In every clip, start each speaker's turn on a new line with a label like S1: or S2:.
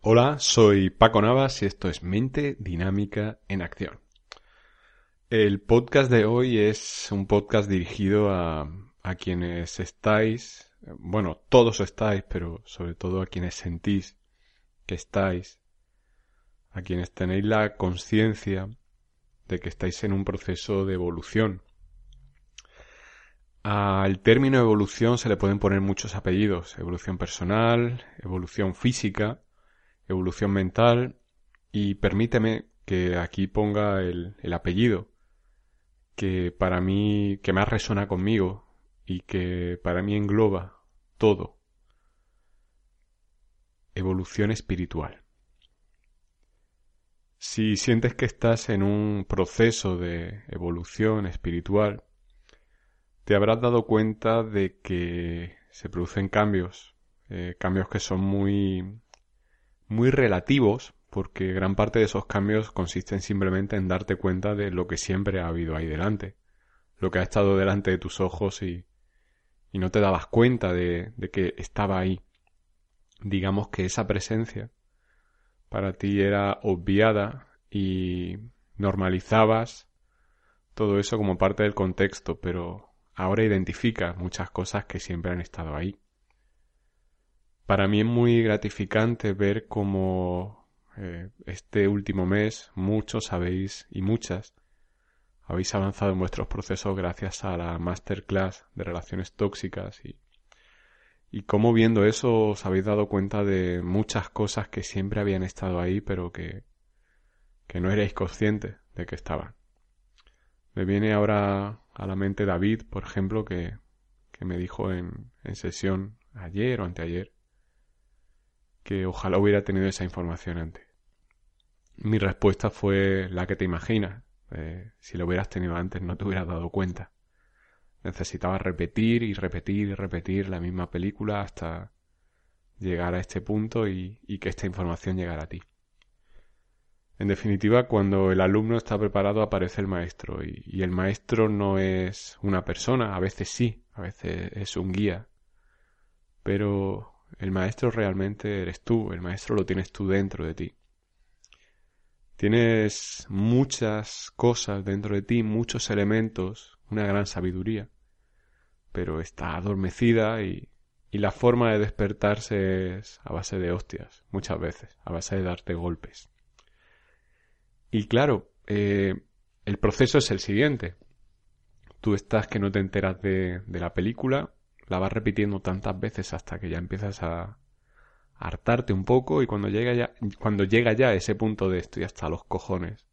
S1: Hola, soy Paco Navas y esto es Mente Dinámica en Acción. El podcast de hoy es un podcast dirigido a, a quienes estáis, bueno, todos estáis, pero sobre todo a quienes sentís que estáis, a quienes tenéis la conciencia de que estáis en un proceso de evolución. Al término evolución se le pueden poner muchos apellidos, evolución personal, evolución física, evolución mental y permíteme que aquí ponga el, el apellido que para mí, que más resuena conmigo y que para mí engloba todo. Evolución espiritual. Si sientes que estás en un proceso de evolución espiritual, te habrás dado cuenta de que se producen cambios, eh, cambios que son muy muy relativos, porque gran parte de esos cambios consisten simplemente en darte cuenta de lo que siempre ha habido ahí delante, lo que ha estado delante de tus ojos y, y no te dabas cuenta de, de que estaba ahí. Digamos que esa presencia para ti era obviada y normalizabas todo eso como parte del contexto, pero ahora identificas muchas cosas que siempre han estado ahí. Para mí es muy gratificante ver cómo eh, este último mes muchos habéis y muchas habéis avanzado en vuestros procesos gracias a la masterclass de relaciones tóxicas y, y cómo viendo eso os habéis dado cuenta de muchas cosas que siempre habían estado ahí pero que, que no erais conscientes de que estaban. Me viene ahora a la mente David, por ejemplo, que, que me dijo en, en sesión ayer o anteayer que ojalá hubiera tenido esa información antes. Mi respuesta fue la que te imaginas. Eh, si lo hubieras tenido antes no te hubieras dado cuenta. Necesitaba repetir y repetir y repetir la misma película hasta llegar a este punto y, que esta información llegara a ti. En definitiva, cuando el alumno está preparado aparece el maestro y, el maestro no es una persona, a veces sí, a veces es un guía, pero el maestro realmente eres tú, el maestro lo tienes tú dentro de ti. Tienes muchas cosas dentro de ti, muchos elementos, una gran sabiduría, pero está adormecida y, y la forma de despertarse es a base de hostias, muchas veces, a base de darte golpes. Y claro, eh, el proceso es el siguiente. Tú estás que no te enteras de, de la película, la vas repitiendo tantas veces hasta que ya empiezas a hartarte un poco y cuando llega ya, cuando llega ya ese punto de esto y hasta los cojones,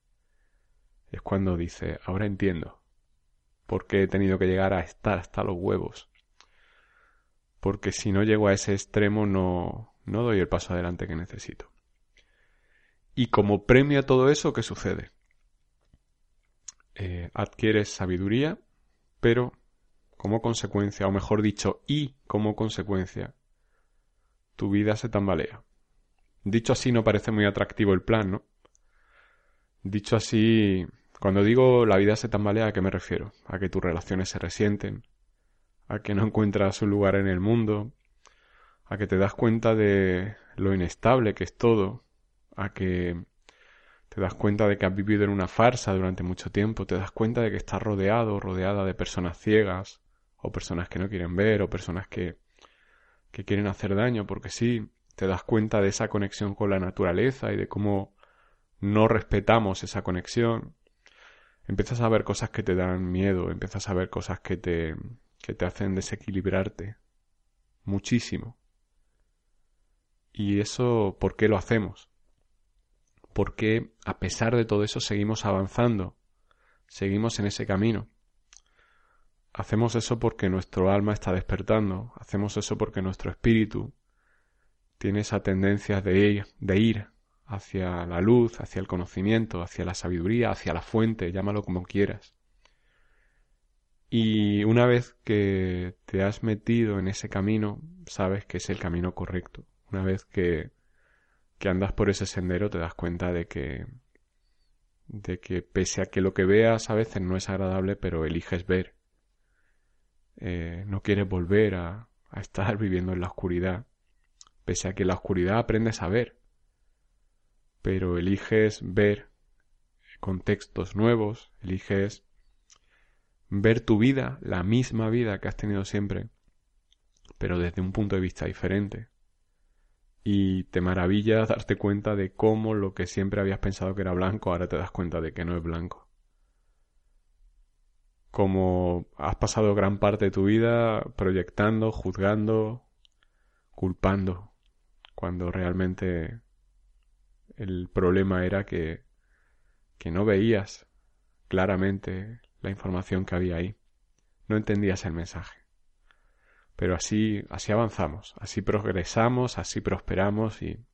S1: es cuando dice, ahora entiendo por qué he tenido que llegar a estar hasta los huevos. Porque si no llego a ese extremo no, no doy el paso adelante que necesito. Y como premio a todo eso, ¿qué sucede? Eh, adquieres sabiduría, pero como consecuencia, o mejor dicho, y como consecuencia, tu vida se tambalea. Dicho así no parece muy atractivo el plan, ¿no? Dicho así, cuando digo la vida se tambalea, ¿a qué me refiero? A que tus relaciones se resienten, a que no encuentras un lugar en el mundo, a que te das cuenta de lo inestable que es todo, a que te das cuenta de que has vivido en una farsa durante mucho tiempo, te das cuenta de que estás rodeado rodeada de personas ciegas, o personas que no quieren ver, o personas que, que quieren hacer daño, porque sí, te das cuenta de esa conexión con la naturaleza y de cómo no respetamos esa conexión. Empiezas a ver cosas que te dan miedo, empiezas a ver cosas que te, que te hacen desequilibrarte muchísimo. Y eso, ¿por qué lo hacemos? Porque a pesar de todo eso seguimos avanzando, seguimos en ese camino. Hacemos eso porque nuestro alma está despertando, hacemos eso porque nuestro espíritu tiene esa tendencia de ir, hacia la luz, hacia el conocimiento, hacia la sabiduría, hacia la fuente, llámalo como quieras. Y una vez que te has metido en ese camino, sabes que es el camino correcto. Una vez que, que andas por ese sendero, te das cuenta de que, de que pese a que lo que veas a veces no es agradable, pero eliges ver eh, no quieres volver a, a estar viviendo en la oscuridad, pese a que la oscuridad aprendes a ver, pero eliges ver contextos nuevos, eliges ver tu vida, la misma vida que has tenido siempre, pero desde un punto de vista diferente. Y te maravilla darte cuenta de cómo lo que siempre habías pensado que era blanco, ahora te das cuenta de que no es blanco. Como has pasado gran parte de tu vida proyectando, juzgando, culpando, cuando realmente el problema era que, que no veías claramente la información que había ahí. No entendías el mensaje. Pero así, así avanzamos, así progresamos, así prosperamos y,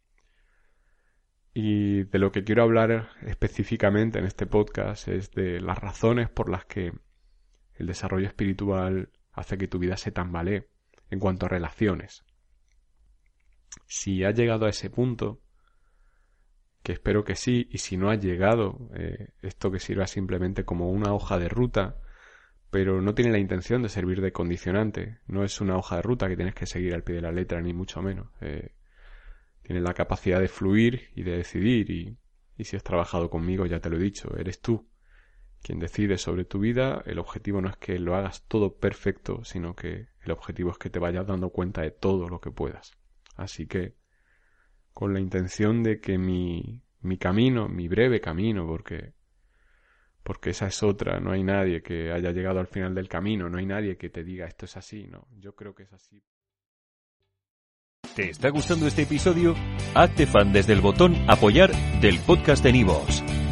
S1: y de lo que quiero hablar específicamente en este podcast es de las razones por las que el desarrollo espiritual hace que tu vida se tambalee en cuanto a relaciones. Si has llegado a ese punto, que espero que sí, y si no has llegado, eh, esto que sirva simplemente como una hoja de ruta, pero no tiene la intención de servir de condicionante, no es una hoja de ruta que tienes que seguir al pie de la letra, ni mucho menos. Eh, tiene la capacidad de fluir y de decidir, y, y si has trabajado conmigo, ya te lo he dicho, eres tú quien decide sobre tu vida, el objetivo no es que lo hagas todo perfecto, sino que el objetivo es que te vayas dando cuenta de todo lo que puedas. Así que con la intención de que mi, mi camino, mi breve camino, porque, porque esa es otra, no hay nadie que haya llegado al final del camino, no hay nadie que te diga esto es así, no, yo creo que es así.
S2: ¿Te está gustando este episodio? Hazte fan desde el botón apoyar del podcast de Nivos.